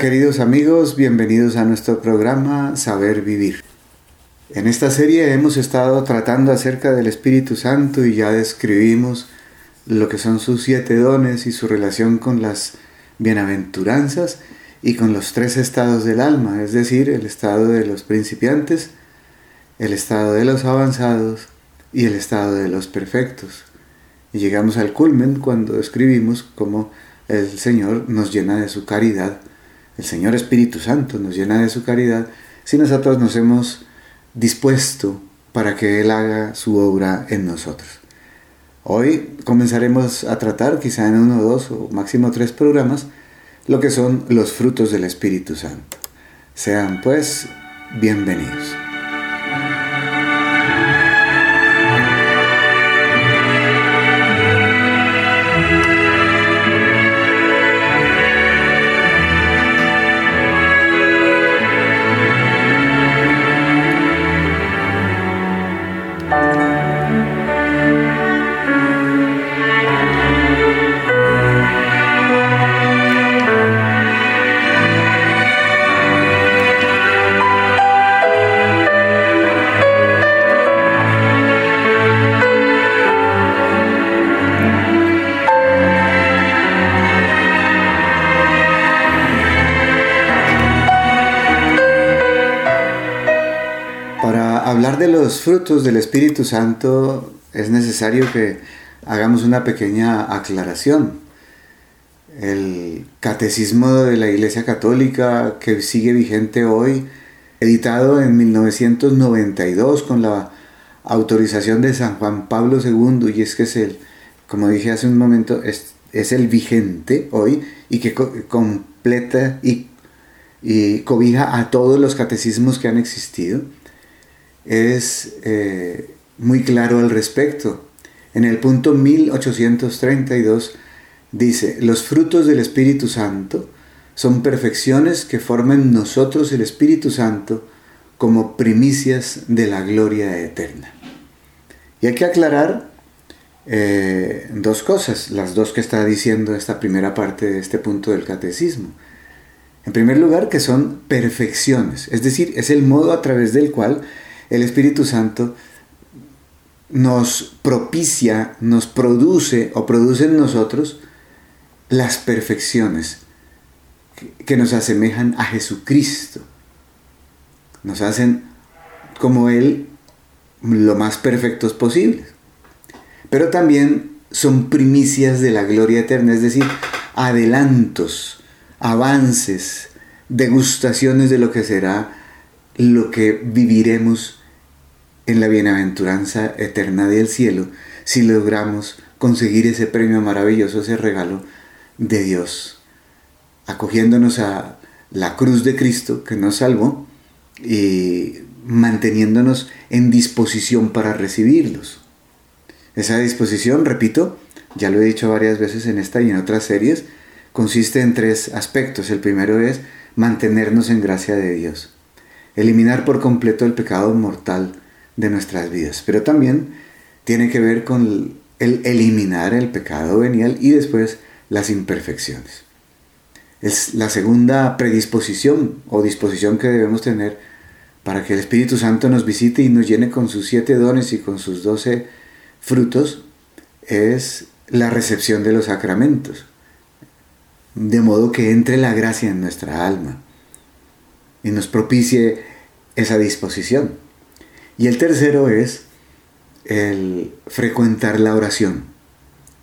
Queridos amigos, bienvenidos a nuestro programa Saber Vivir. En esta serie hemos estado tratando acerca del Espíritu Santo y ya describimos lo que son sus siete dones y su relación con las bienaventuranzas y con los tres estados del alma, es decir, el estado de los principiantes, el estado de los avanzados y el estado de los perfectos. Y llegamos al culmen cuando escribimos cómo el Señor nos llena de su caridad el Señor Espíritu Santo nos llena de su caridad si nosotros nos hemos dispuesto para que Él haga su obra en nosotros. Hoy comenzaremos a tratar, quizá en uno, dos o máximo tres programas, lo que son los frutos del Espíritu Santo. Sean pues bienvenidos. Frutos del Espíritu Santo es necesario que hagamos una pequeña aclaración. El catecismo de la Iglesia Católica que sigue vigente hoy, editado en 1992 con la autorización de San Juan Pablo II, y es que es el, como dije hace un momento, es, es el vigente hoy y que completa y, y cobija a todos los catecismos que han existido es eh, muy claro al respecto. En el punto 1832 dice, los frutos del Espíritu Santo son perfecciones que forman nosotros el Espíritu Santo como primicias de la gloria eterna. Y hay que aclarar eh, dos cosas, las dos que está diciendo esta primera parte de este punto del catecismo. En primer lugar, que son perfecciones, es decir, es el modo a través del cual el Espíritu Santo nos propicia, nos produce o produce en nosotros las perfecciones que nos asemejan a Jesucristo. Nos hacen como Él lo más perfectos posibles. Pero también son primicias de la gloria eterna, es decir, adelantos, avances, degustaciones de lo que será lo que viviremos en la bienaventuranza eterna del cielo si logramos conseguir ese premio maravilloso, ese regalo de Dios, acogiéndonos a la cruz de Cristo que nos salvó y manteniéndonos en disposición para recibirlos. Esa disposición, repito, ya lo he dicho varias veces en esta y en otras series, consiste en tres aspectos. El primero es mantenernos en gracia de Dios, eliminar por completo el pecado mortal de nuestras vidas. Pero también tiene que ver con el eliminar el pecado venial y después las imperfecciones. Es la segunda predisposición o disposición que debemos tener para que el Espíritu Santo nos visite y nos llene con sus siete dones y con sus doce frutos, es la recepción de los sacramentos, de modo que entre la gracia en nuestra alma y nos propicie esa disposición. Y el tercero es el frecuentar la oración,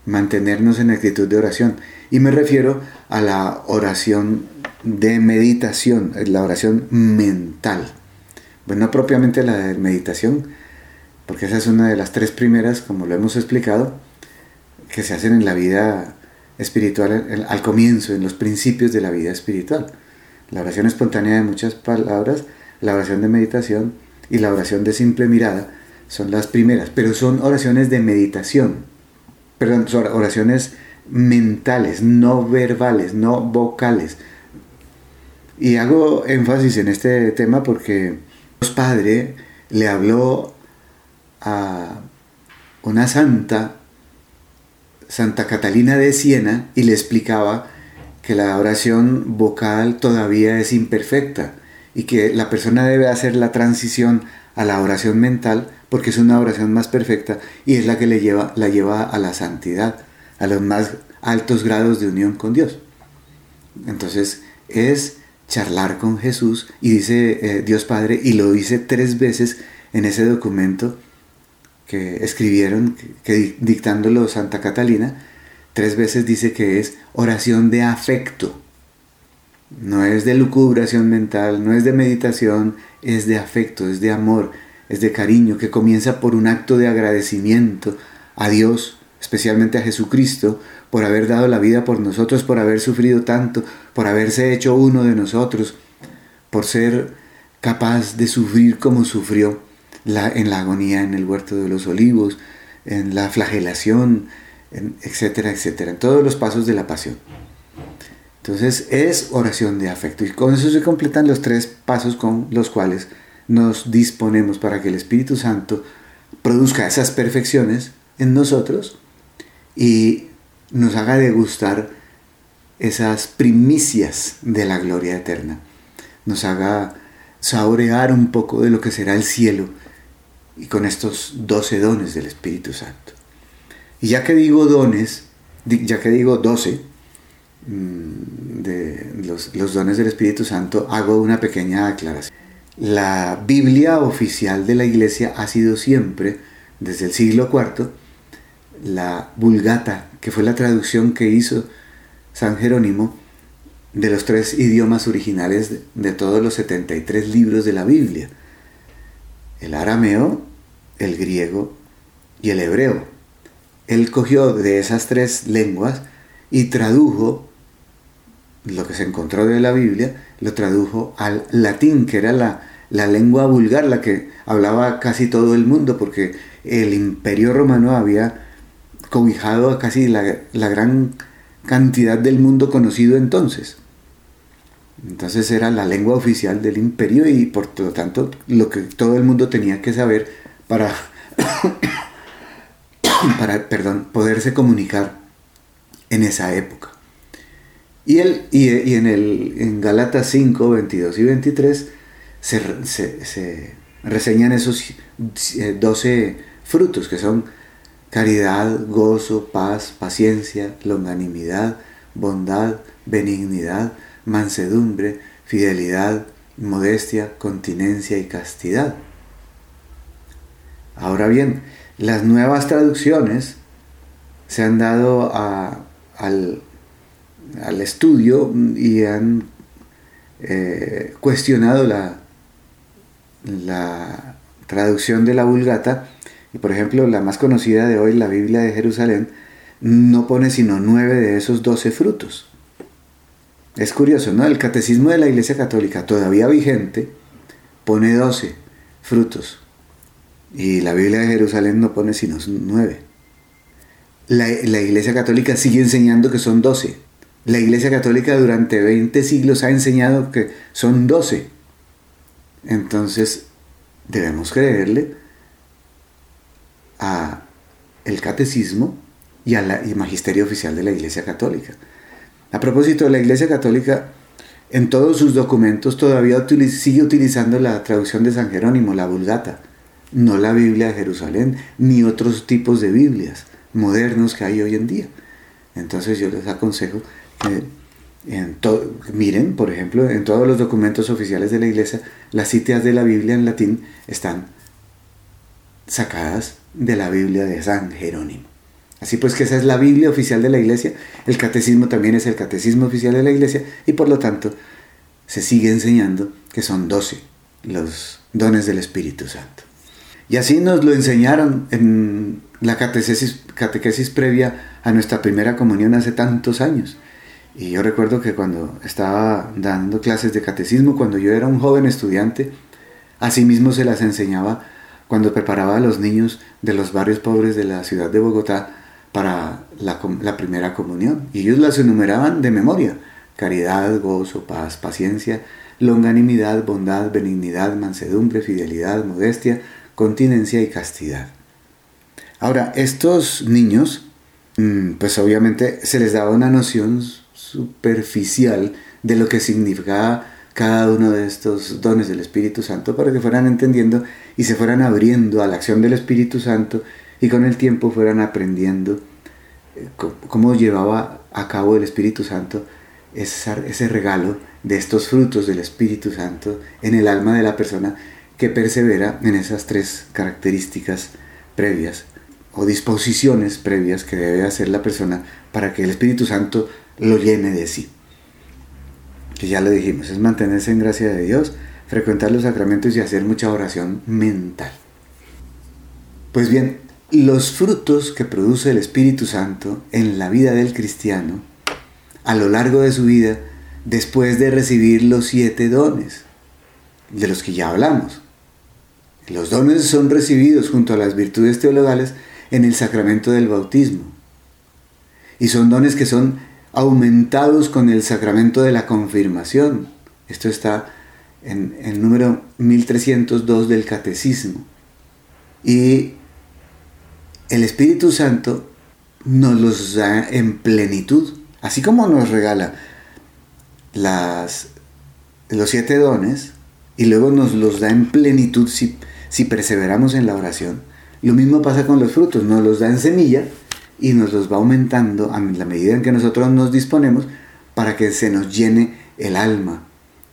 mantenernos en actitud de oración. Y me refiero a la oración de meditación, la oración mental. Bueno, no propiamente la de meditación, porque esa es una de las tres primeras, como lo hemos explicado, que se hacen en la vida espiritual al comienzo, en los principios de la vida espiritual. La oración espontánea de muchas palabras, la oración de meditación y la oración de simple mirada son las primeras, pero son oraciones de meditación, perdón, son oraciones mentales, no verbales, no vocales. Y hago énfasis en este tema porque Dios Padre le habló a una santa, Santa Catalina de Siena, y le explicaba que la oración vocal todavía es imperfecta y que la persona debe hacer la transición a la oración mental porque es una oración más perfecta y es la que le lleva, la lleva a la santidad, a los más altos grados de unión con Dios. Entonces es charlar con Jesús y dice eh, Dios Padre y lo dice tres veces en ese documento que escribieron, que, dictándolo Santa Catalina, tres veces dice que es oración de afecto. No es de lucubración mental, no es de meditación, es de afecto, es de amor, es de cariño, que comienza por un acto de agradecimiento a Dios, especialmente a Jesucristo, por haber dado la vida por nosotros, por haber sufrido tanto, por haberse hecho uno de nosotros, por ser capaz de sufrir como sufrió en la agonía en el huerto de los olivos, en la flagelación, etcétera, etcétera, en todos los pasos de la pasión. Entonces es oración de afecto y con eso se completan los tres pasos con los cuales nos disponemos para que el Espíritu Santo produzca esas perfecciones en nosotros y nos haga degustar esas primicias de la gloria eterna, nos haga saborear un poco de lo que será el cielo y con estos doce dones del Espíritu Santo. Y ya que digo dones, ya que digo doce, de los, los dones del Espíritu Santo, hago una pequeña aclaración. La Biblia oficial de la Iglesia ha sido siempre, desde el siglo IV, la Vulgata, que fue la traducción que hizo San Jerónimo de los tres idiomas originales de todos los 73 libros de la Biblia. El arameo, el griego y el hebreo. Él cogió de esas tres lenguas y tradujo lo que se encontró de la Biblia, lo tradujo al latín, que era la, lengua vulgar, la que hablaba casi todo el mundo, porque el imperio romano había cobijado a casi la, la gran cantidad del mundo conocido entonces. Entonces era la lengua oficial del imperio y por lo tanto lo que todo el mundo tenía que saber para, para perdón, poderse comunicar en esa época. Y, y, en, el, en Galatas 5, 22 y 23 se, se, reseñan esos 12 eh, frutos que son caridad, gozo, paz, paciencia, longanimidad, bondad, benignidad, mansedumbre, fidelidad, modestia, continencia y castidad. Ahora bien, las nuevas traducciones se han dado al, estudio y han eh, cuestionado la, la traducción de la Vulgata. Y por ejemplo, la más conocida de hoy, la Biblia de Jerusalén, no pone sino nueve de esos doce frutos. Es curioso, ¿no? El catecismo de la Iglesia Católica, todavía vigente, pone doce frutos. Y la Biblia de Jerusalén no pone sino nueve. La, Iglesia Católica sigue enseñando que son doce. La Iglesia Católica durante 20 siglos ha enseñado que son doce. Entonces, debemos creerle a el catecismo y al magisterio oficial de la Iglesia Católica. A propósito, la Iglesia Católica en todos sus documentos todavía sigue utilizando la traducción de San Jerónimo, la Vulgata no la Biblia de Jerusalén, ni otros tipos de Biblias modernos que hay hoy en día. Entonces yo les aconsejo miren, por ejemplo, en todos los documentos oficiales de la iglesia, las citas de la Biblia en latín están sacadas de la Biblia de San Jerónimo. Así pues que esa es la Biblia oficial de la iglesia, el catecismo también es el catecismo oficial de la iglesia y por lo tanto se sigue enseñando que son doce los dones del Espíritu Santo. Y así nos lo enseñaron en la catequesis, catequesis previa a nuestra primera comunión hace tantos años. Y yo recuerdo que cuando estaba dando clases de catecismo, cuando yo era un joven estudiante, asimismo se las enseñaba cuando preparaba a los niños de los barrios pobres de la ciudad de Bogotá para la, la primera comunión. Y ellos las enumeraban de memoria. Caridad, gozo, paz, paciencia, longanimidad, bondad, benignidad, mansedumbre, fidelidad, modestia, continencia y castidad. Ahora, estos niños, mm, pues obviamente se les daba una noción superficial de lo que significaba cada uno de estos dones del Espíritu Santo para que fueran entendiendo y se fueran abriendo a la acción del Espíritu Santo y con el tiempo fueran aprendiendo eh, cómo llevaba a cabo el Espíritu Santo ese regalo de estos frutos del Espíritu Santo en el alma de la persona que persevera en esas tres características previas o disposiciones previas que debe hacer la persona para que el Espíritu Santo lo llene de sí. Que ya lo dijimos, es mantenerse en gracia de Dios, frecuentar los sacramentos y hacer mucha oración mental. Pues bien, los frutos que produce el Espíritu Santo en la vida del cristiano a lo largo de su vida después de recibir los siete dones, de los que ya hablamos. Los dones son recibidos junto a las virtudes teologales en el sacramento del bautismo. Y son dones que son aumentados con el sacramento de la confirmación. Esto está en el número 1302 del Catecismo. Y el Espíritu Santo nos los da en plenitud, así como nos regala las, los siete dones y luego nos los da en plenitud si, si perseveramos en la oración. Lo mismo pasa con los frutos, nos los da en semilla y nos los va aumentando a la medida en que nosotros nos disponemos para que se nos llene el alma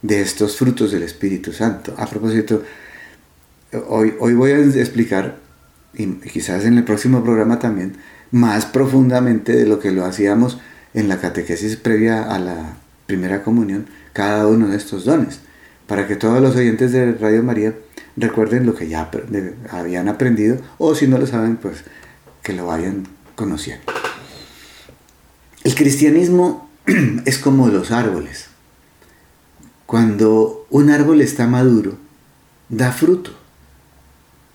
de estos frutos del Espíritu Santo. A propósito, hoy, hoy voy a explicar, y quizás en el próximo programa también, más profundamente de lo que lo hacíamos en la catequesis previa a la primera comunión, cada uno de estos dones, para que todos los oyentes de Radio María recuerden lo que ya habían aprendido, o si no lo saben, pues que lo vayan conociendo. El cristianismo es como los árboles. Cuando un árbol está maduro, da fruto.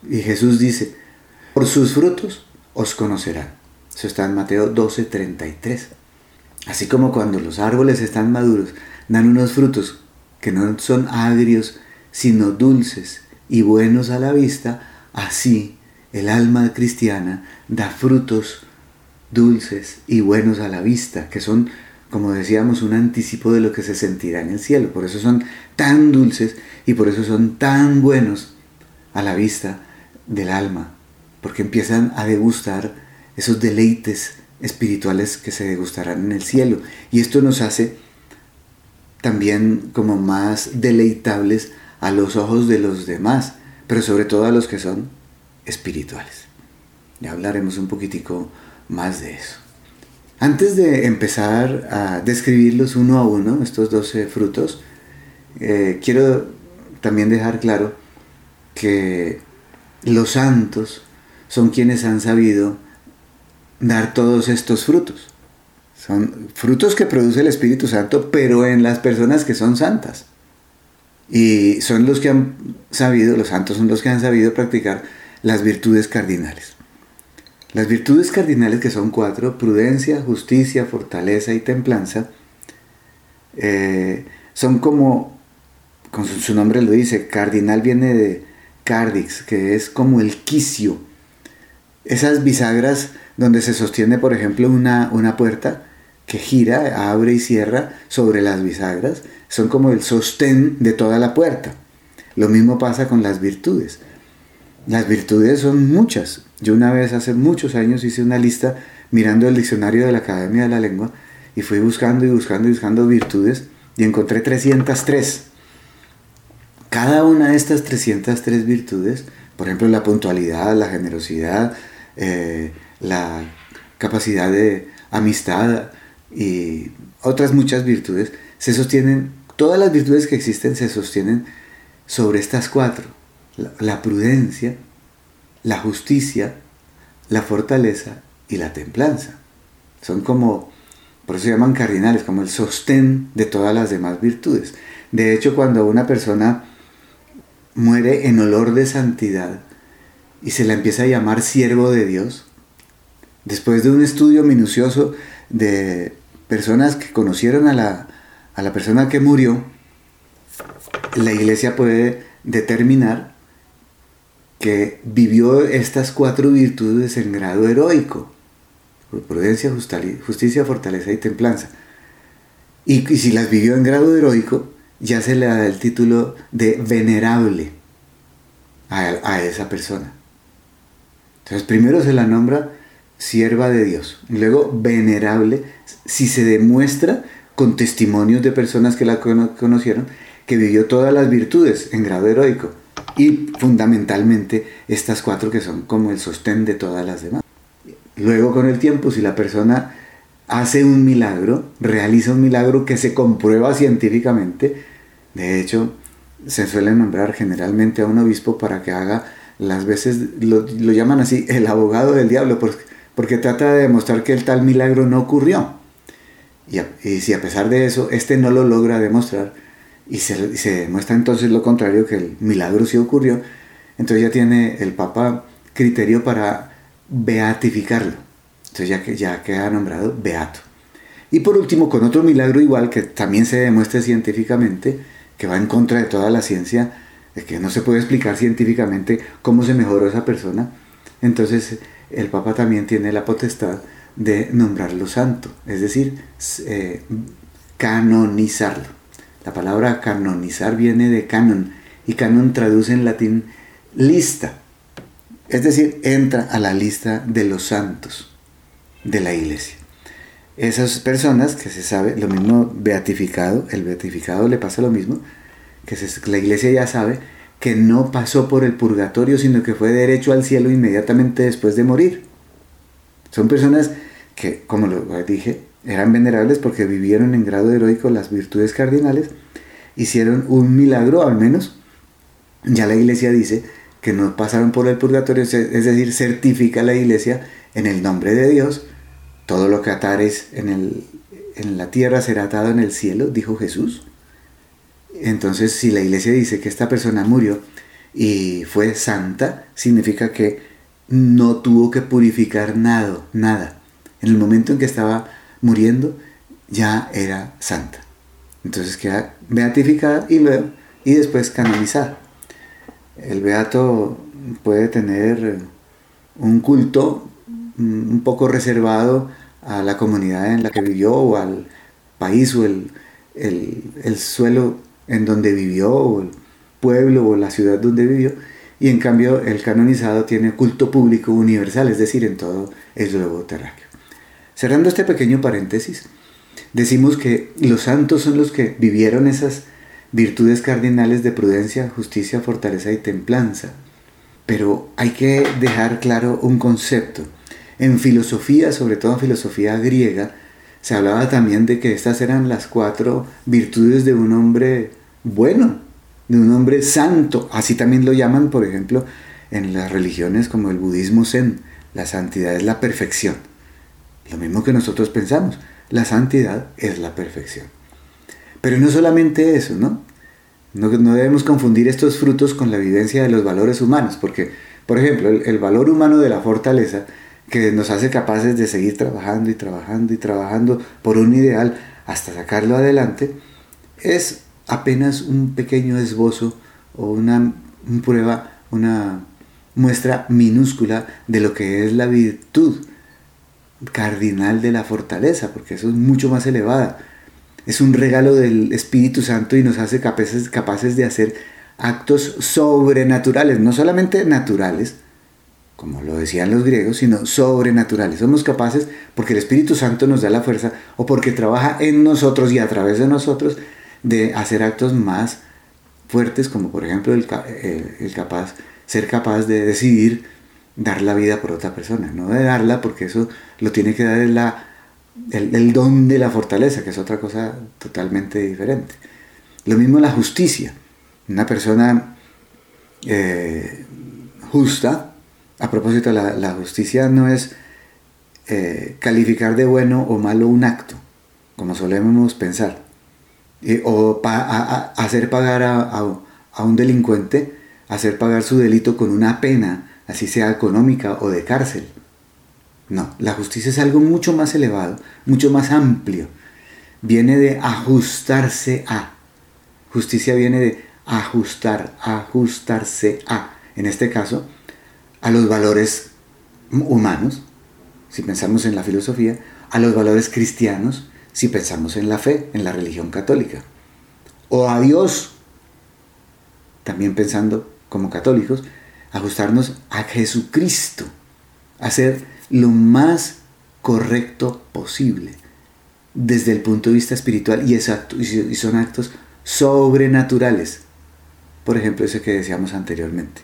Y Jesús dice, por sus frutos os conocerán. Eso está en Mateo 12, 33. Así como cuando los árboles están maduros, dan unos frutos que no son agrios, sino dulces y buenos a la vista, así el alma cristiana da frutos dulces y buenos a la vista, que son, como decíamos, un anticipo de lo que se sentirá en el cielo. Por eso son tan dulces y por eso son tan buenos a la vista del alma, porque empiezan a degustar esos deleites espirituales que se degustarán en el cielo. Y esto nos hace también como más deleitables a los ojos de los demás, pero sobre todo a los que son espirituales. Ya hablaremos un poquitico más de eso. Antes de empezar a describirlos uno a uno, estos 12 frutos, eh, quiero también dejar claro que los santos son quienes han sabido dar todos estos frutos. Son frutos que produce el Espíritu Santo, pero en las personas que son santas. Y son los que han sabido, los santos son los que han sabido practicar las virtudes cardinales. Las virtudes cardinales, que son cuatro, prudencia, justicia, fortaleza y templanza, eh, son como, con su, nombre lo dice, cardinal viene de cardix, que es como el quicio. Esas bisagras donde se sostiene, por ejemplo, una, una puerta que gira, abre y cierra sobre las bisagras, son como el sostén de toda la puerta. Lo mismo pasa con las virtudes. Las virtudes son muchas. Yo una vez hace muchos años hice una lista mirando el diccionario de la Academia de la Lengua y fui buscando y buscando y buscando virtudes y encontré 303. Cada una de estas 303 virtudes, por ejemplo la puntualidad, la generosidad, eh, la capacidad de amistad y otras muchas virtudes, se sostienen, todas las virtudes que existen se sostienen sobre estas cuatro. La, prudencia, la justicia, la fortaleza y la templanza. Son como, por eso se llaman cardinales, como el sostén de todas las demás virtudes. De hecho, cuando una persona muere en olor de santidad y se la empieza a llamar siervo de Dios, Después de un estudio minucioso de personas que conocieron a la, a la persona que murió, la iglesia puede determinar que vivió estas cuatro virtudes en grado heroico, prudencia, justicia, fortaleza y templanza. Y, si las vivió en grado heroico, ya se le da el título de venerable a, a esa persona. Entonces primero se la nombra sierva de Dios, luego venerable si se demuestra con testimonios de personas que la conocieron que vivió todas las virtudes en grado heroico y fundamentalmente estas cuatro que son como el sostén de todas las demás. Luego con el tiempo, si la persona hace un milagro, realiza un milagro que se comprueba científicamente, de hecho, se suele nombrar generalmente a un obispo para que haga las veces, lo, llaman así, el abogado del diablo, porque, porque, trata de demostrar que el tal milagro no ocurrió. Y, y si a pesar de eso, este no lo logra demostrar, y se, se, demuestra entonces lo contrario, que el milagro sí ocurrió, entonces ya tiene el Papa criterio para beatificarlo. Entonces ya, que, ya queda nombrado beato. Y por último, con otro milagro igual que también se demuestra científicamente, que va en contra de toda la ciencia, es que no se puede explicar científicamente cómo se mejoró esa persona, entonces el Papa también tiene la potestad de nombrarlo santo, es decir, eh, canonizarlo. La palabra canonizar viene de canon y canon traduce en latín lista. Es decir, entra a la lista de los santos de la iglesia. Esas personas que se sabe, lo mismo beatificado, el beatificado le pasa lo mismo, que la iglesia ya sabe que no pasó por el purgatorio, sino que fue derecho al cielo inmediatamente después de morir. Son personas que, como lo dije, eran venerables porque vivieron en grado heroico las virtudes cardinales, hicieron un milagro al menos. Ya la iglesia dice que no pasaron por el purgatorio, es decir, certifica la iglesia en el nombre de Dios, todo lo que atares en, el, en la tierra será atado en el cielo, dijo Jesús. Entonces, si la iglesia dice que esta persona murió y fue santa, significa que no tuvo que purificar nada, nada. En el momento en que estaba muriendo, ya era santa. Entonces queda beatificada y luego y después canonizada. El beato puede tener un culto mm, un poco reservado a la comunidad en la que vivió o al país o el, el, suelo en donde vivió o el pueblo o la ciudad donde vivió y en cambio el canonizado tiene culto público universal, es decir, en todo el globo terráqueo. Cerrando este pequeño paréntesis, decimos que los santos son los que vivieron esas virtudes cardinales de prudencia, justicia, fortaleza y templanza. Pero hay que dejar claro un concepto. En filosofía, sobre todo en filosofía griega, se hablaba también de que estas eran las cuatro virtudes de un hombre bueno, de un hombre santo. Así también lo llaman, por ejemplo, en las religiones como el budismo zen. La santidad es la perfección. Lo mismo que nosotros pensamos, la santidad es la perfección. Pero no solamente eso, ¿no? No, debemos confundir estos frutos con la vivencia de los valores humanos, porque, por ejemplo, el, valor humano de la fortaleza, que nos hace capaces de seguir trabajando y trabajando y trabajando por un ideal hasta sacarlo adelante, es apenas un pequeño esbozo o una prueba, una muestra minúscula de lo que es la virtud cardinal de la fortaleza, porque eso es mucho más elevada. Es un regalo del Espíritu Santo y nos hace capaces, capaces de hacer actos sobrenaturales, no solamente naturales, como lo decían los griegos, sino sobrenaturales. Somos capaces porque el Espíritu Santo nos da la fuerza o porque trabaja en nosotros y a través de nosotros de hacer actos más fuertes, como por ejemplo el, el capaz, ser capaz de decidir dar la vida por otra persona, no de darla porque eso lo tiene que dar el, don de la fortaleza, que es otra cosa totalmente diferente. Lo mismo la justicia. Una persona eh, justa, a propósito, la, la justicia no es eh, calificar de bueno o malo un acto, como solemos pensar, o hacer pagar a un delincuente, hacer pagar su delito con una pena así sea económica o de cárcel. No, la justicia es algo mucho más elevado, mucho más amplio. Viene de ajustarse a. Justicia viene de ajustar, ajustarse a. En este caso, a los valores humanos, si pensamos en la filosofía, a los valores cristianos, si pensamos en la fe, en la religión católica. O a Dios, también pensando como católicos, ajustarnos a Jesucristo, hacer lo más correcto posible desde el punto de vista espiritual y, y son actos sobrenaturales. Por ejemplo, ese que decíamos anteriormente.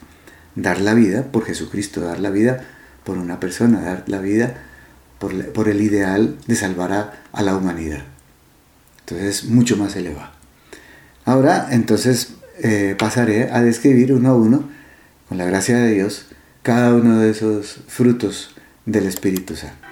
Dar la vida por Jesucristo, dar la vida por una persona, dar la vida por, el ideal de salvar a, la humanidad. Entonces, mucho más elevado. Ahora, entonces, eh, pasaré a describir uno a uno, con la gracia de Dios, cada uno de esos frutos del Espíritu Santo.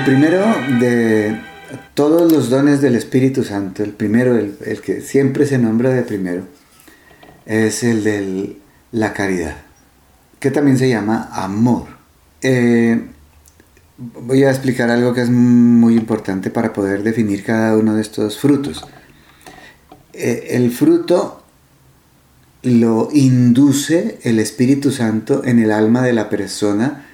El primero de todos los dones del Espíritu Santo, el primero, el, que siempre se nombra de primero, es el de la caridad, que también se llama amor. Eh, voy a explicar algo que es muy importante para poder definir cada uno de estos frutos. Eh, el fruto lo induce el Espíritu Santo en el alma de la persona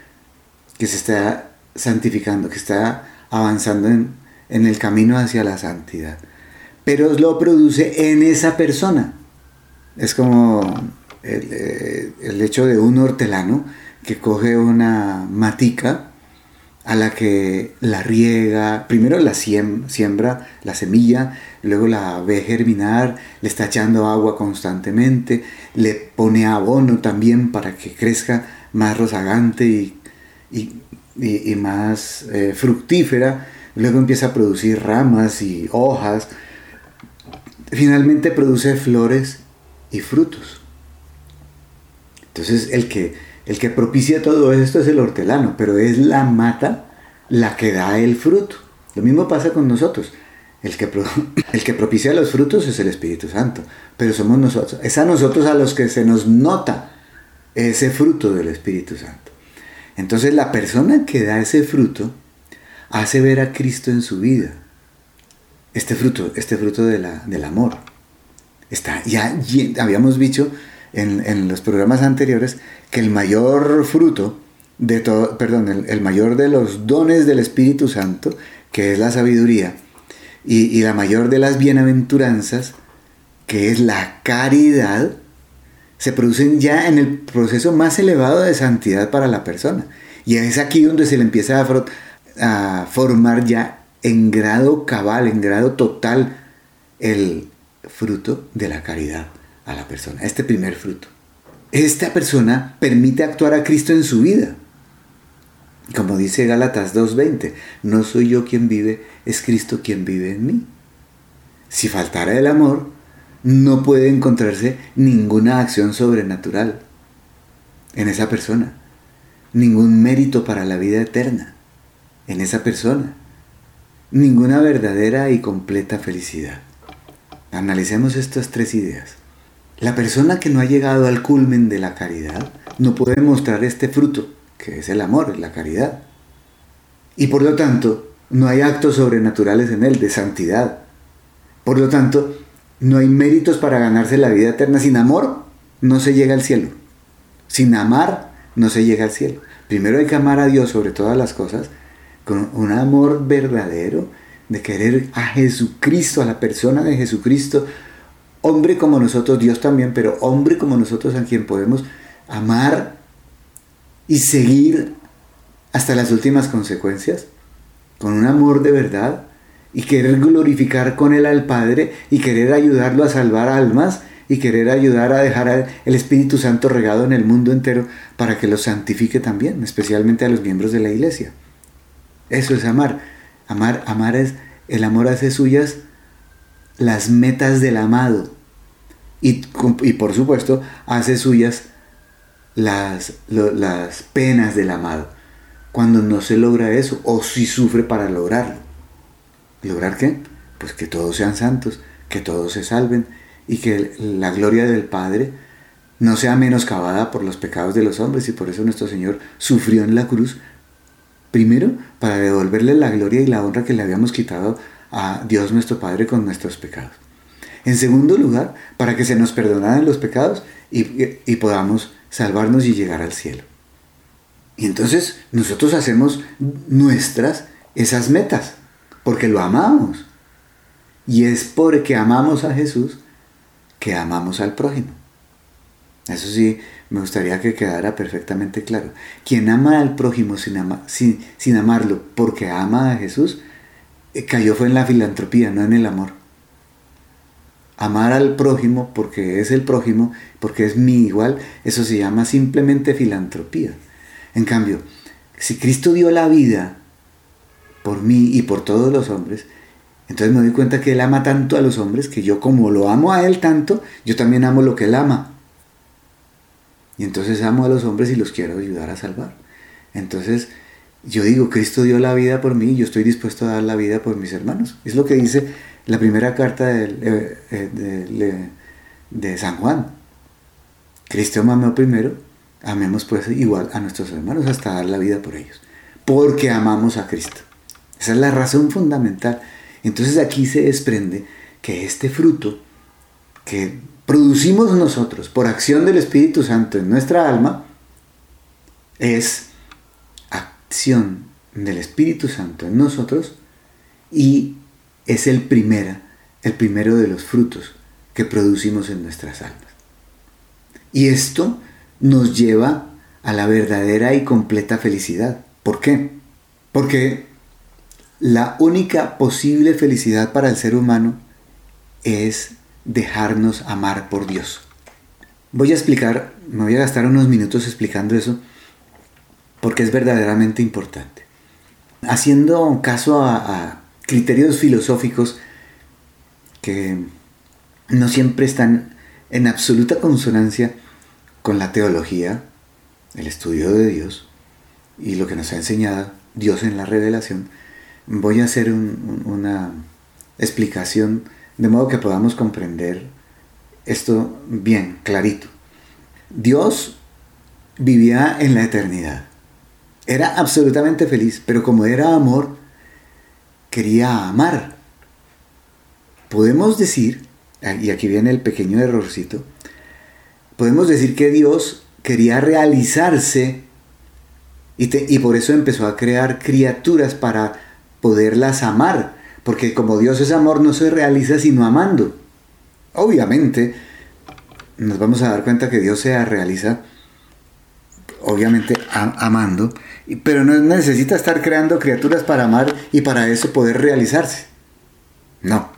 que se está santificando, que está avanzando en, el camino hacia la santidad. Pero lo produce en esa persona. Es como el, eh, el, hecho de un hortelano que coge una matica a la que la riega, primero la siembra, la semilla, luego la ve germinar, le está echando agua constantemente, le pone abono también para que crezca más rozagante y y, más eh, fructífera, luego empieza a producir ramas y hojas, finalmente produce flores y frutos. Entonces el que, el que propicia todo esto es el hortelano, pero es la mata la que da el fruto. Lo mismo pasa con nosotros. El que, el que propicia los frutos es el Espíritu Santo, pero somos nosotros. Es a nosotros a los que se nos nota ese fruto del Espíritu Santo. Entonces la persona que da ese fruto hace ver a Cristo en su vida. Este fruto, este fruto del amor. Está, ya, habíamos dicho en, los programas anteriores que el mayor fruto de todo, perdón, el, mayor de los dones del Espíritu Santo, que es la sabiduría, y, y la mayor de las bienaventuranzas, que es la caridad, se producen ya en el proceso más elevado de santidad para la persona. Y es aquí donde se le empieza a, formar ya en grado cabal, en grado total, el fruto de la caridad a la persona, este primer fruto. Esta persona permite actuar a Cristo en su vida. Como dice Gálatas 2.20, no soy yo quien vive, es Cristo quien vive en mí. Si faltara el amor, no puede encontrarse ninguna acción sobrenatural en esa persona, ningún mérito para la vida eterna en esa persona, ninguna verdadera y completa felicidad. Analicemos estas tres ideas. La persona que no ha llegado al culmen de la caridad no puede mostrar este fruto, que es el amor, la caridad. Y por lo tanto, no hay actos sobrenaturales en él de santidad. Por lo tanto, no hay méritos para ganarse la vida eterna. Sin amor no se llega al cielo. Sin amar no se llega al cielo. Primero hay que amar a Dios sobre todas las cosas, con un amor verdadero, de querer a Jesucristo, a la persona de Jesucristo, hombre como nosotros, Dios también, pero hombre como nosotros a quien podemos amar y seguir hasta las últimas consecuencias, con un amor de verdad, y querer glorificar con él al Padre y querer ayudarlo a salvar almas y querer ayudar a dejar el Espíritu Santo regado en el mundo entero para que los santifique también, especialmente a los miembros de la iglesia. Eso es amar. Amar, amar es, el amor hace suyas las metas del amado. Y, y por supuesto hace suyas las, las penas del amado. Cuando no se logra eso, o si sufre para lograrlo. ¿Lograr qué? Pues que todos sean santos, que todos se salven y que la gloria del Padre no sea menoscabada por los pecados de los hombres y por eso nuestro Señor sufrió en la cruz, primero para devolverle la gloria y la honra que le habíamos quitado a Dios nuestro Padre con nuestros pecados. En segundo lugar, para que se nos perdonaran los pecados y, podamos salvarnos y llegar al cielo. Y entonces nosotros hacemos nuestras esas metas, porque lo amamos. Y es porque amamos a Jesús que amamos al prójimo. Eso sí, me gustaría que quedara perfectamente claro. Quien ama al prójimo sin, sin, amarlo porque ama a Jesús, eh, cayó fue en la filantropía, no en el amor. Amar al prójimo porque es el prójimo, porque es mi igual, eso se llama simplemente filantropía. En cambio, si Cristo dio la vida por mí y por todos los hombres, entonces me doy cuenta que Él ama tanto a los hombres que yo como lo amo a Él tanto, yo también amo lo que Él ama. Y entonces amo a los hombres y los quiero ayudar a salvar. Entonces yo digo, Cristo dio la vida por mí, yo estoy dispuesto a dar la vida por mis hermanos. Es lo que dice la primera carta de, eh, eh, de, San Juan. Cristo me amó primero, amemos pues igual a nuestros hermanos hasta dar la vida por ellos. Porque amamos a Cristo. Esa es la razón fundamental. Entonces aquí se desprende que este fruto que producimos nosotros por acción del Espíritu Santo en nuestra alma es acción del Espíritu Santo en nosotros y es el, primera, el primero de los frutos que producimos en nuestras almas. Y esto nos lleva a la verdadera y completa felicidad. ¿Por qué? Porque la única posible felicidad para el ser humano es dejarnos amar por Dios. Voy a explicar, me voy a gastar unos minutos explicando eso, porque es verdaderamente importante. Haciendo caso a, criterios filosóficos que no siempre están en absoluta consonancia con la teología, el estudio de Dios y lo que nos ha enseñado Dios en la revelación, voy a hacer una explicación de modo que podamos comprender esto bien, clarito. Dios vivía en la eternidad. Era absolutamente feliz, pero como era amor, quería amar. Podemos decir, y aquí viene el pequeño errorcito, podemos decir que Dios quería realizarse y, y por eso empezó a crear criaturas para poderlas amar porque como Dios es amor no se realiza sino amando. Obviamente, nos vamos a dar cuenta que Dios se realiza, obviamente, amando, pero no necesita estar creando criaturas para amar y para eso poder realizarse. No.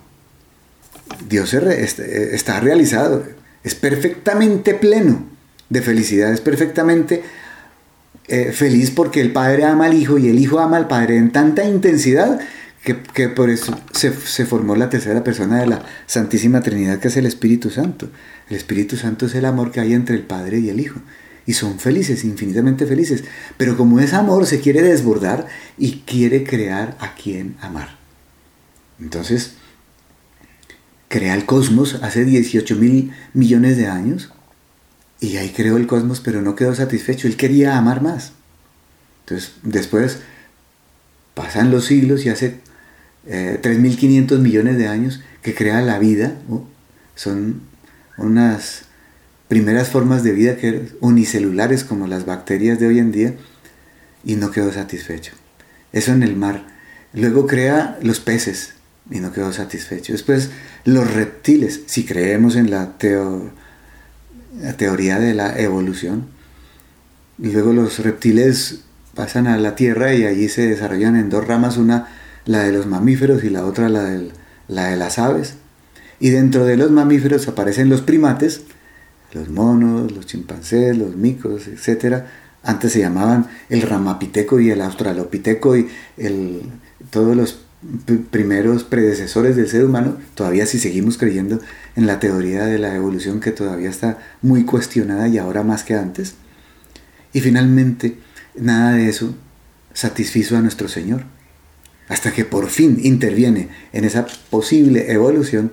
Dios este, está realizado, es perfectamente pleno de felicidad, es perfectamente eh, feliz porque el Padre ama al Hijo y el Hijo ama al Padre en tanta intensidad que, por eso se, formó la tercera persona de la Santísima Trinidad, que es el Espíritu Santo. El Espíritu Santo es el amor que hay entre el Padre y el Hijo. Y son felices, infinitamente felices. Pero como es amor, se quiere desbordar y quiere crear a quien amar. Entonces, crea el cosmos hace 18 mil millones de años. Y ahí creó el cosmos, pero no quedó satisfecho. Él quería amar más. Entonces, después pasan los siglos y hace 3.500 eh, millones de años que crea la vida. Son unas primeras formas de vida que unicelulares como las bacterias de hoy en día y no quedó satisfecho. Eso en el mar. Luego crea los peces y no quedó satisfecho. Después los reptiles, si creemos en la, la teoría de la evolución. Luego los reptiles pasan a la tierra y allí se desarrollan en dos ramas, una la de los mamíferos y la otra la, la de las aves. Y dentro de los mamíferos aparecen los primates, los monos, los chimpancés, los micos, etc. Antes se llamaban el ramapiteco y el australopiteco y el, todos los primeros predecesores del ser humano, todavía si seguimos creyendo en la teoría de la evolución que todavía está muy cuestionada y ahora más que antes. Y finalmente, nada de eso satisfizo a nuestro Señor. Hasta que por fin interviene en esa posible evolución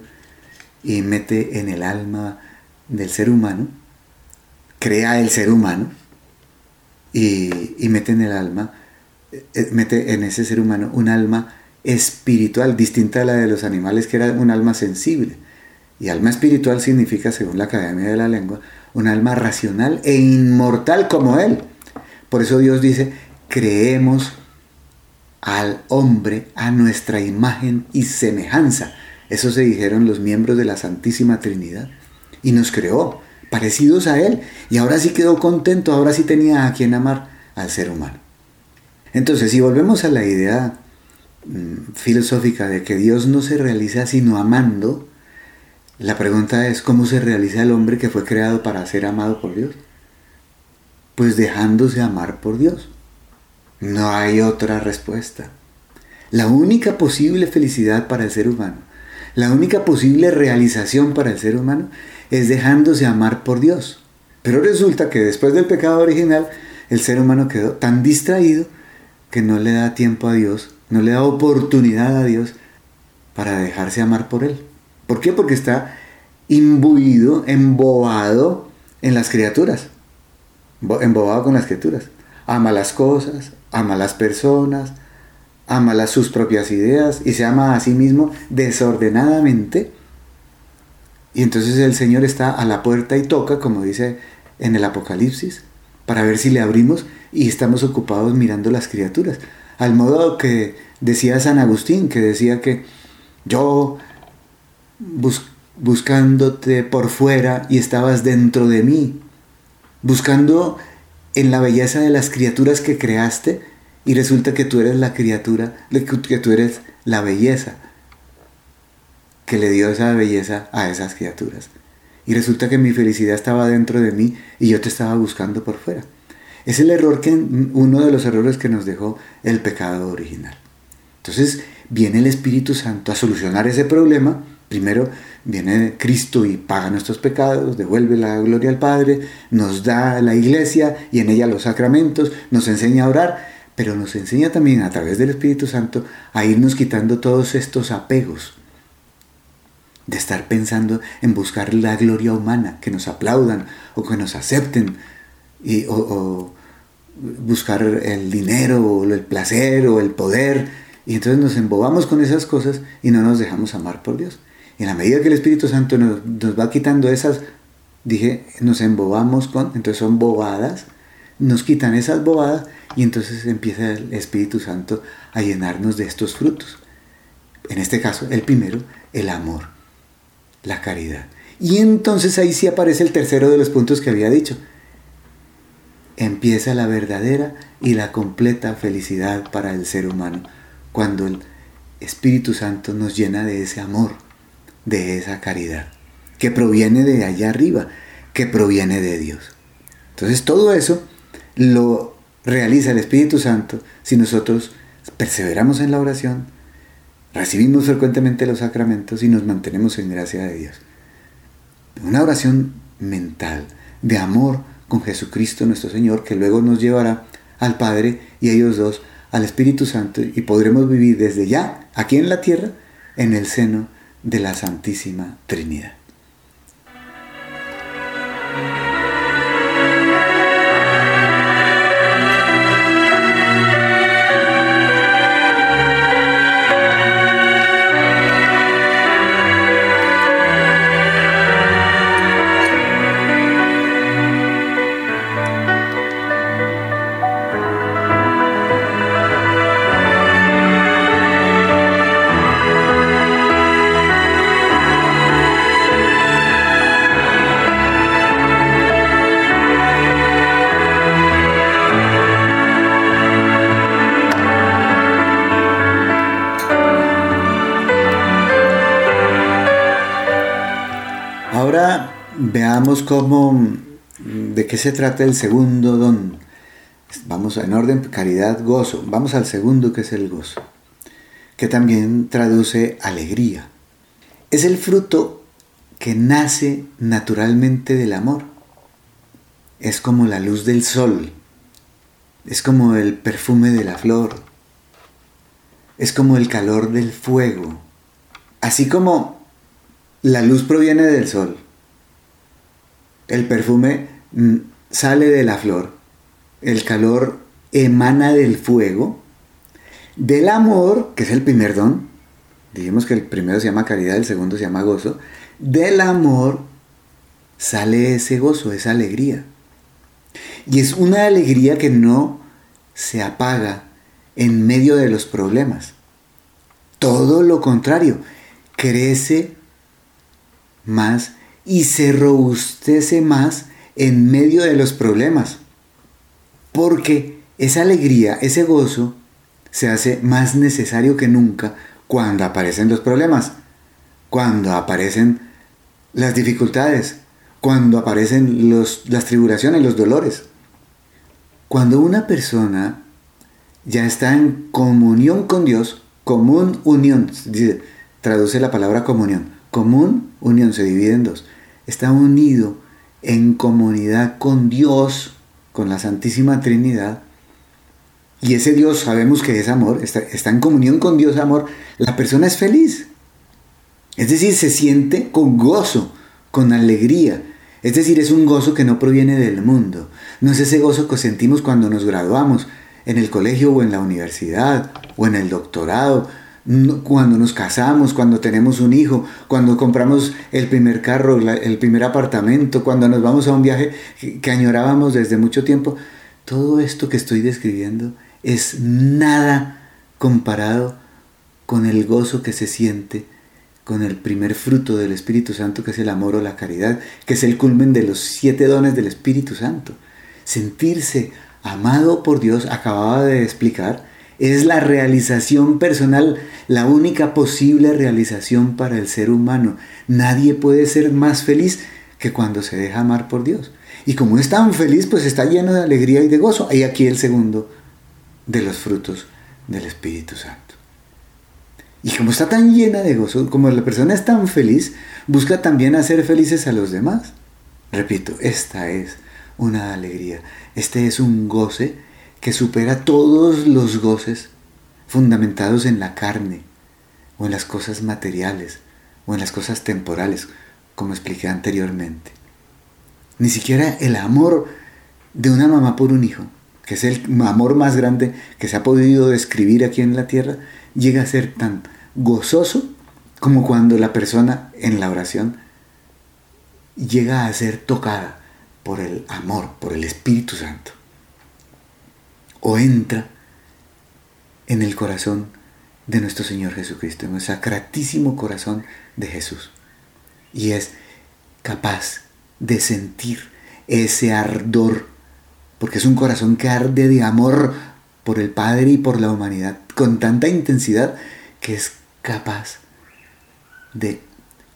y mete en el alma del ser humano, crea el ser humano y, mete en el alma, eh, mete en ese ser humano un alma espiritual, distinta a la de los animales, que era un alma sensible. Y alma espiritual significa, según la Academia de la Lengua, un alma racional e inmortal como Él. Por eso Dios dice, creemos al hombre a nuestra imagen y semejanza. Eso se dijeron los miembros de la Santísima Trinidad. Y nos creó, parecidos a Él. Y ahora sí quedó contento, ahora sí tenía a quien amar al ser humano. Entonces, si volvemos a la idea mm, filosófica de que Dios no se realiza sino amando, la pregunta es, ¿cómo se realiza el hombre que fue creado para ser amado por Dios? Pues dejándose amar por Dios. No hay otra respuesta. La única posible felicidad para el ser humano, la única posible realización para el ser humano es dejándose amar por Dios. Pero resulta que después del pecado original, el ser humano quedó tan distraído que no le da tiempo a Dios, no le da oportunidad a Dios para dejarse amar por Él. ¿Por qué? Porque está imbuido, embobado en las criaturas. Embobado con las criaturas. Ama las cosas, ama las personas, ama las, sus propias ideas y se ama a sí mismo desordenadamente. Y entonces el Señor está a la puerta y toca, como dice en el Apocalipsis, para ver si le abrimos y estamos ocupados mirando las criaturas. Al modo que decía San Agustín, que decía que yo buscándote por fuera y estabas dentro de mí, buscando en la belleza de las criaturas que creaste y resulta que tú eres la criatura, que tú eres la belleza que le dio esa belleza a esas criaturas. Y resulta que mi felicidad estaba dentro de mí y yo te estaba buscando por fuera. Es el error que, uno de los errores que nos dejó el pecado original. Entonces viene el Espíritu Santo a solucionar ese problema Primero viene Cristo y paga nuestros pecados, devuelve la gloria al Padre, nos da la iglesia y en ella los sacramentos, nos enseña a orar, pero nos enseña también a través del Espíritu Santo a irnos quitando todos estos apegos de estar pensando en buscar la gloria humana, que nos aplaudan o que nos acepten, y, o buscar el dinero o el placer o el poder. Y entonces nos embobamos con esas cosas y no nos dejamos amar por Dios. Y en la medida que el Espíritu Santo nos, va quitando esas, dije, nos embobamos con, entonces son bobadas, nos quitan esas bobadas y entonces empieza el Espíritu Santo a llenarnos de estos frutos. En este caso, el primero, el amor, la caridad. Y entonces ahí sí aparece el tercero de los puntos que había dicho. Empieza la verdadera y la completa felicidad para el ser humano, cuando el Espíritu Santo nos llena de ese amor de esa caridad, que proviene de allá arriba, que proviene de Dios. Entonces todo eso lo realiza el Espíritu Santo si nosotros perseveramos en la oración, recibimos frecuentemente los sacramentos y nos mantenemos en gracia de Dios. Una oración mental, de amor con Jesucristo nuestro Señor, que luego nos llevará al Padre y ellos dos al Espíritu Santo y podremos vivir desde ya, aquí en la tierra, en el seno de la Santísima Trinidad. Cómo, de qué se trata el segundo don. Vamos en orden, caridad, gozo. Vamos al segundo que es el gozo, que también traduce alegría. Es el fruto que nace naturalmente del amor. Es como la luz del sol, es como el perfume de la flor, es como el calor del fuego, así como la luz proviene del sol, el perfume mm, sale de la flor, el calor emana del fuego, del amor, que es el primer don, dijimos que el primero se llama caridad, el segundo se llama gozo, del amor sale ese gozo, esa alegría. Y es una alegría que no se apaga en medio de los problemas. Todo lo contrario, crece más y se robustece más en medio de los problemas. Porque esa alegría, ese gozo, se hace más necesario que nunca cuando aparecen los problemas, cuando aparecen las dificultades, cuando aparecen las tribulaciones, los dolores. Cuando una persona ya está en comunión con Dios, común unión, traduce la palabra comunión, común unión se divide en dos, está unido en comunidad con Dios, con la Santísima Trinidad, y ese Dios sabemos que es amor, está, está en comunión con Dios amor, la persona es feliz. Es decir, se siente con gozo, con alegría, es decir, es un gozo que no proviene del mundo. No es ese gozo que sentimos cuando nos graduamos en el colegio o en la universidad o en el doctorado, cuando nos casamos, cuando tenemos un hijo, cuando compramos el primer carro, el primer apartamento, cuando nos vamos a un viaje que añorábamos desde mucho tiempo. Todo esto que estoy describiendo es nada comparado con el gozo que se siente con el primer fruto del Espíritu Santo, que es el amor o la caridad, que es el culmen de los siete dones del Espíritu Santo. Sentirse amado por Dios, acababa de explicar, es la realización personal, la única posible realización para el ser humano. Nadie puede ser más feliz que cuando se deja amar por Dios. Y como es tan feliz, pues está lleno de alegría y de gozo. Y aquí el segundo de los frutos del Espíritu Santo. Y como está tan llena de gozo, como la persona es tan feliz, busca también hacer felices a los demás. Repito, esta es una alegría. Este es un goce que supera todos los goces fundamentados en la carne, o en las cosas materiales, o en las cosas temporales, como expliqué anteriormente. Ni siquiera el amor de una mamá por un hijo, que es el amor más grande que se ha podido describir aquí en la tierra, llega a ser tan gozoso como cuando la persona en la oración llega a ser tocada por el amor, por el Espíritu Santo. O entra en el corazón de nuestro Señor Jesucristo, en el sacratísimo corazón de Jesús. Y es capaz de sentir ese ardor, porque es un corazón que arde de amor por el Padre y por la humanidad, con tanta intensidad que es capaz de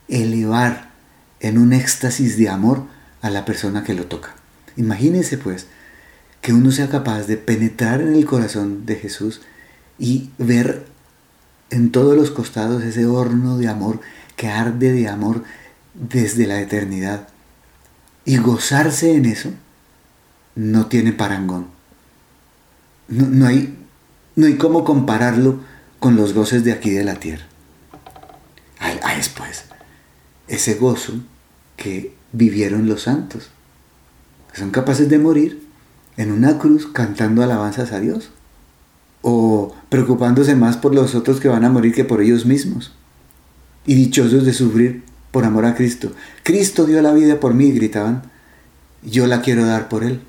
elevar en un éxtasis de amor a la persona que lo toca. Imagínense pues que uno sea capaz de penetrar en el corazón de Jesús y ver en todos los costados ese horno de amor que arde de amor desde la eternidad y gozarse en eso no tiene parangón. No, hay, no hay cómo compararlo con los goces de aquí de la tierra. A, después, ese gozo que vivieron los santos, son capaces de morir en una cruz cantando alabanzas a Dios, o preocupándose más por los otros que van a morir que por ellos mismos, y dichosos de sufrir por amor a Cristo. Cristo dio la vida por mí, gritaban, yo la quiero dar por Él.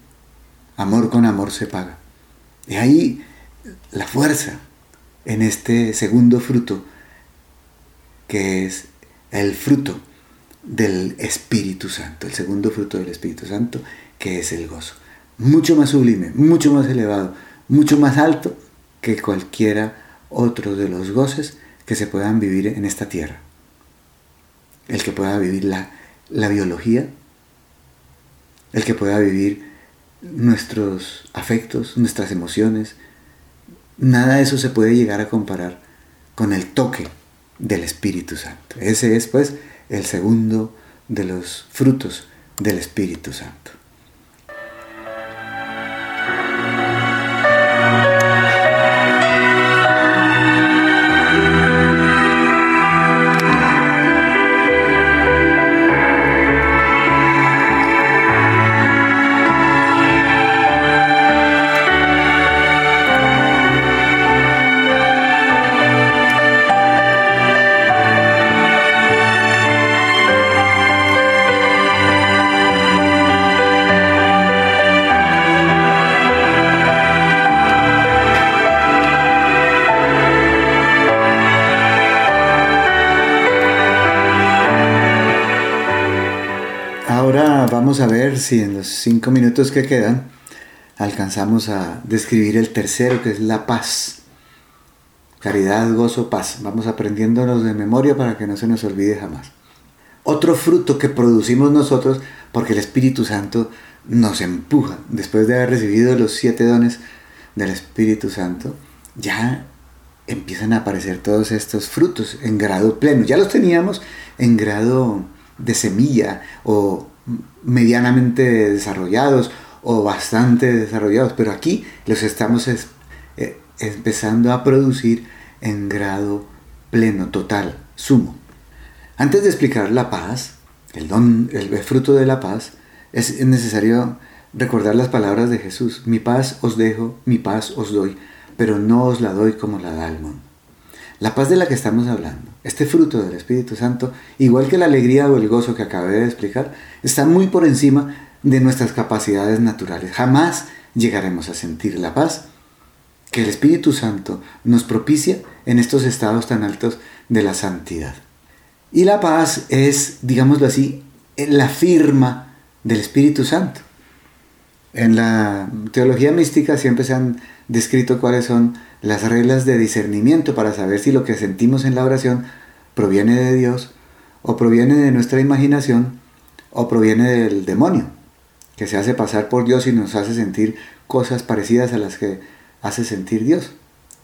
Amor con amor se paga. Y ahí la fuerza en este segundo fruto, que es el fruto del Espíritu Santo, el segundo fruto del Espíritu Santo, que es el gozo. Mucho más sublime, mucho más elevado, mucho más alto que cualquiera otro de los goces que se puedan vivir en esta tierra. El que pueda vivir la, la biología, el que pueda vivir nuestros afectos, nuestras emociones, Nada de eso se puede llegar a comparar con el toque del Espíritu Santo. Ese es pues el segundo de los frutos del Espíritu Santo. Vamos a ver si en los cinco minutos que quedan alcanzamos a describir el tercero, que es la paz. Caridad, gozo, paz. Vamos aprendiéndonos de memoria para que no se nos olvide jamás. Otro fruto que producimos nosotros, porque el Espíritu Santo nos empuja, después de haber recibido los siete dones del Espíritu Santo, ya empiezan a aparecer todos estos frutos en grado pleno. Ya los teníamos en grado de semilla o medianamente desarrollados o bastante desarrollados, pero aquí los estamos eh, empezando a producir en grado pleno, total, sumo. Antes de explicar la paz, el don, el fruto de la paz, es necesario recordar las palabras de Jesús. Mi paz os dejo, mi paz os doy, pero no os la doy como la da el mundo. La paz de la que estamos hablando, este fruto del Espíritu Santo, igual que la alegría o el gozo que acabé de explicar, está muy por encima de nuestras capacidades naturales. Jamás llegaremos a sentir la paz que el Espíritu Santo nos propicia en estos estados tan altos de la santidad. Y la paz es, digámoslo así, la firma del Espíritu Santo. En la teología mística siempre se han descrito cuáles son las reglas de discernimiento para saber si lo que sentimos en la oración proviene de Dios o proviene de nuestra imaginación o proviene del demonio, que se hace pasar por Dios y nos hace sentir cosas parecidas a las que hace sentir Dios.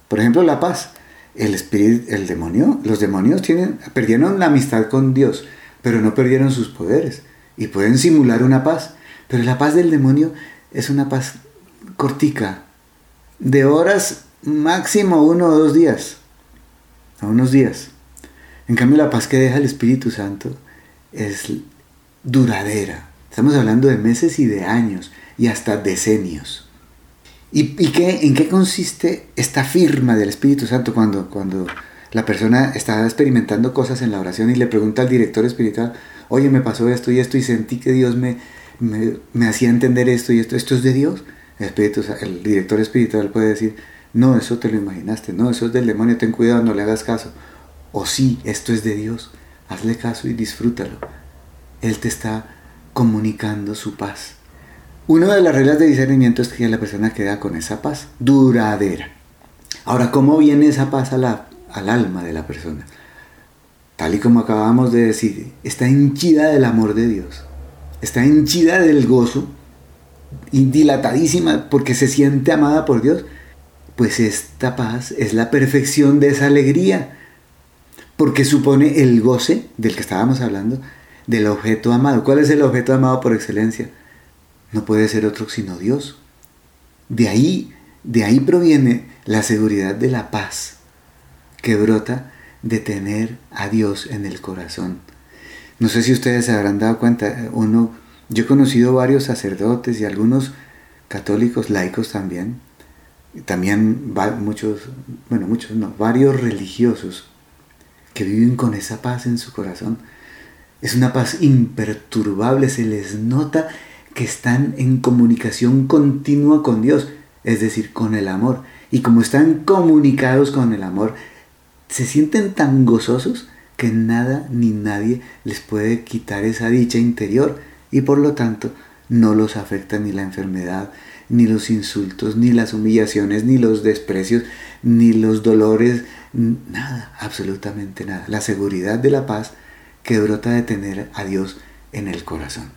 Por ejemplo, la paz. El espíritu, el demonio, los demonios tienen, perdieron la amistad con Dios, pero no perdieron sus poderes y pueden simular una paz. Pero la paz del demonio es una paz cortica, de horas máximo uno o dos días, a unos días. En cambio, la paz que deja el Espíritu Santo es duradera. Estamos hablando de meses y de años y hasta decenios. ¿Y, qué, en qué consiste esta firma del Espíritu Santo cuando, cuando la persona está experimentando cosas en la oración y le pregunta al director espiritual, oye, me pasó esto y esto y sentí que Dios me, me, me hacía entender esto y esto, ¿esto es de Dios? El, espíritu, el director espiritual puede decir, no, eso te lo imaginaste, no, eso es del demonio, ten cuidado, no le hagas caso. O sí, esto es de Dios, hazle caso y disfrútalo. Él te está comunicando su paz. Una de las reglas de discernimiento es que la persona queda con esa paz duradera. Ahora, ¿cómo viene esa paz al alma de la persona? Tal y como acabamos de decir, está hinchida del amor de Dios, está hinchida del gozo dilatadísima porque se siente amada por Dios, pues esta paz es la perfección de esa alegría, porque supone el goce del que estábamos hablando, del objeto amado. ¿Cuál es el objeto amado por excelencia? No puede ser otro sino Dios. De ahí, de ahí proviene la seguridad de la paz que brota de tener a Dios en el corazón. No sé si ustedes se habrán dado cuenta, uno yo he conocido varios sacerdotes y algunos católicos laicos también, también muchos, bueno, muchos no, varios religiosos que viven con esa paz en su corazón. Es una paz imperturbable, se les nota que están en comunicación continua con Dios, es decir, con el amor. Y como están comunicados con el amor, se sienten tan gozosos que nada ni nadie les puede quitar esa dicha interior y por lo tanto no los afecta ni la enfermedad, ni los insultos, ni las humillaciones, ni los desprecios, ni los dolores, nada, absolutamente nada. La seguridad de la paz que brota de tener a Dios en el corazón.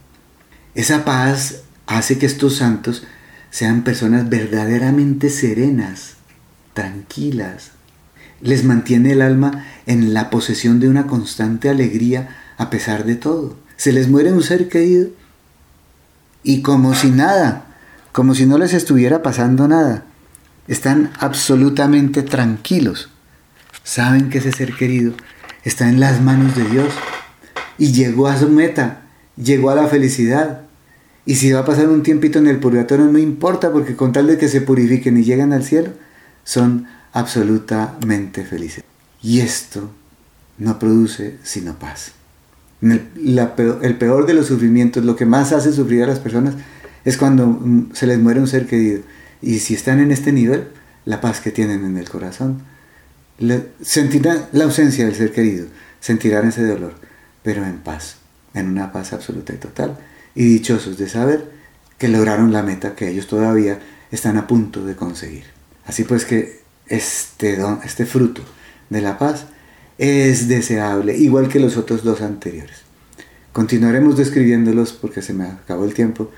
Esa paz hace que estos santos sean personas verdaderamente serenas, tranquilas. Les mantiene el alma en la posesión de una constante alegría a pesar de todo se les muere un ser querido y como si nada, como si no les estuviera pasando nada, están absolutamente tranquilos. Saben que ese ser querido está en las manos de Dios y llegó a su meta, llegó a la felicidad. Y si va a pasar un tiempito en el purgatorio, no importa, porque con tal de que se purifiquen y lleguen al cielo, son absolutamente felices. Y esto no produce sino paz. El, peor, de los sufrimientos, lo que más hace sufrir a las personas es cuando mm, se les muere un ser querido. Y si están en este nivel, la paz que tienen en el corazón, sentirán la ausencia del ser querido, sentirán ese dolor, pero en paz, en una paz absoluta y total, y dichosos de saber que lograron la meta que ellos todavía están a punto de conseguir. Así pues que este, este fruto de la paz es deseable, igual que los otros dos anteriores. Continuaremos describiéndolos porque se me acabó el tiempo.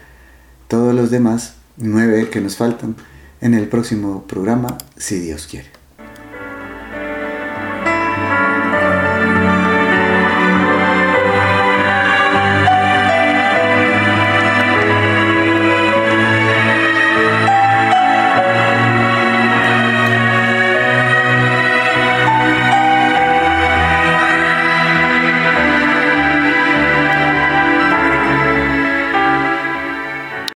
Todos los demás, nueve que nos faltan, en el próximo programa, si Dios quiere.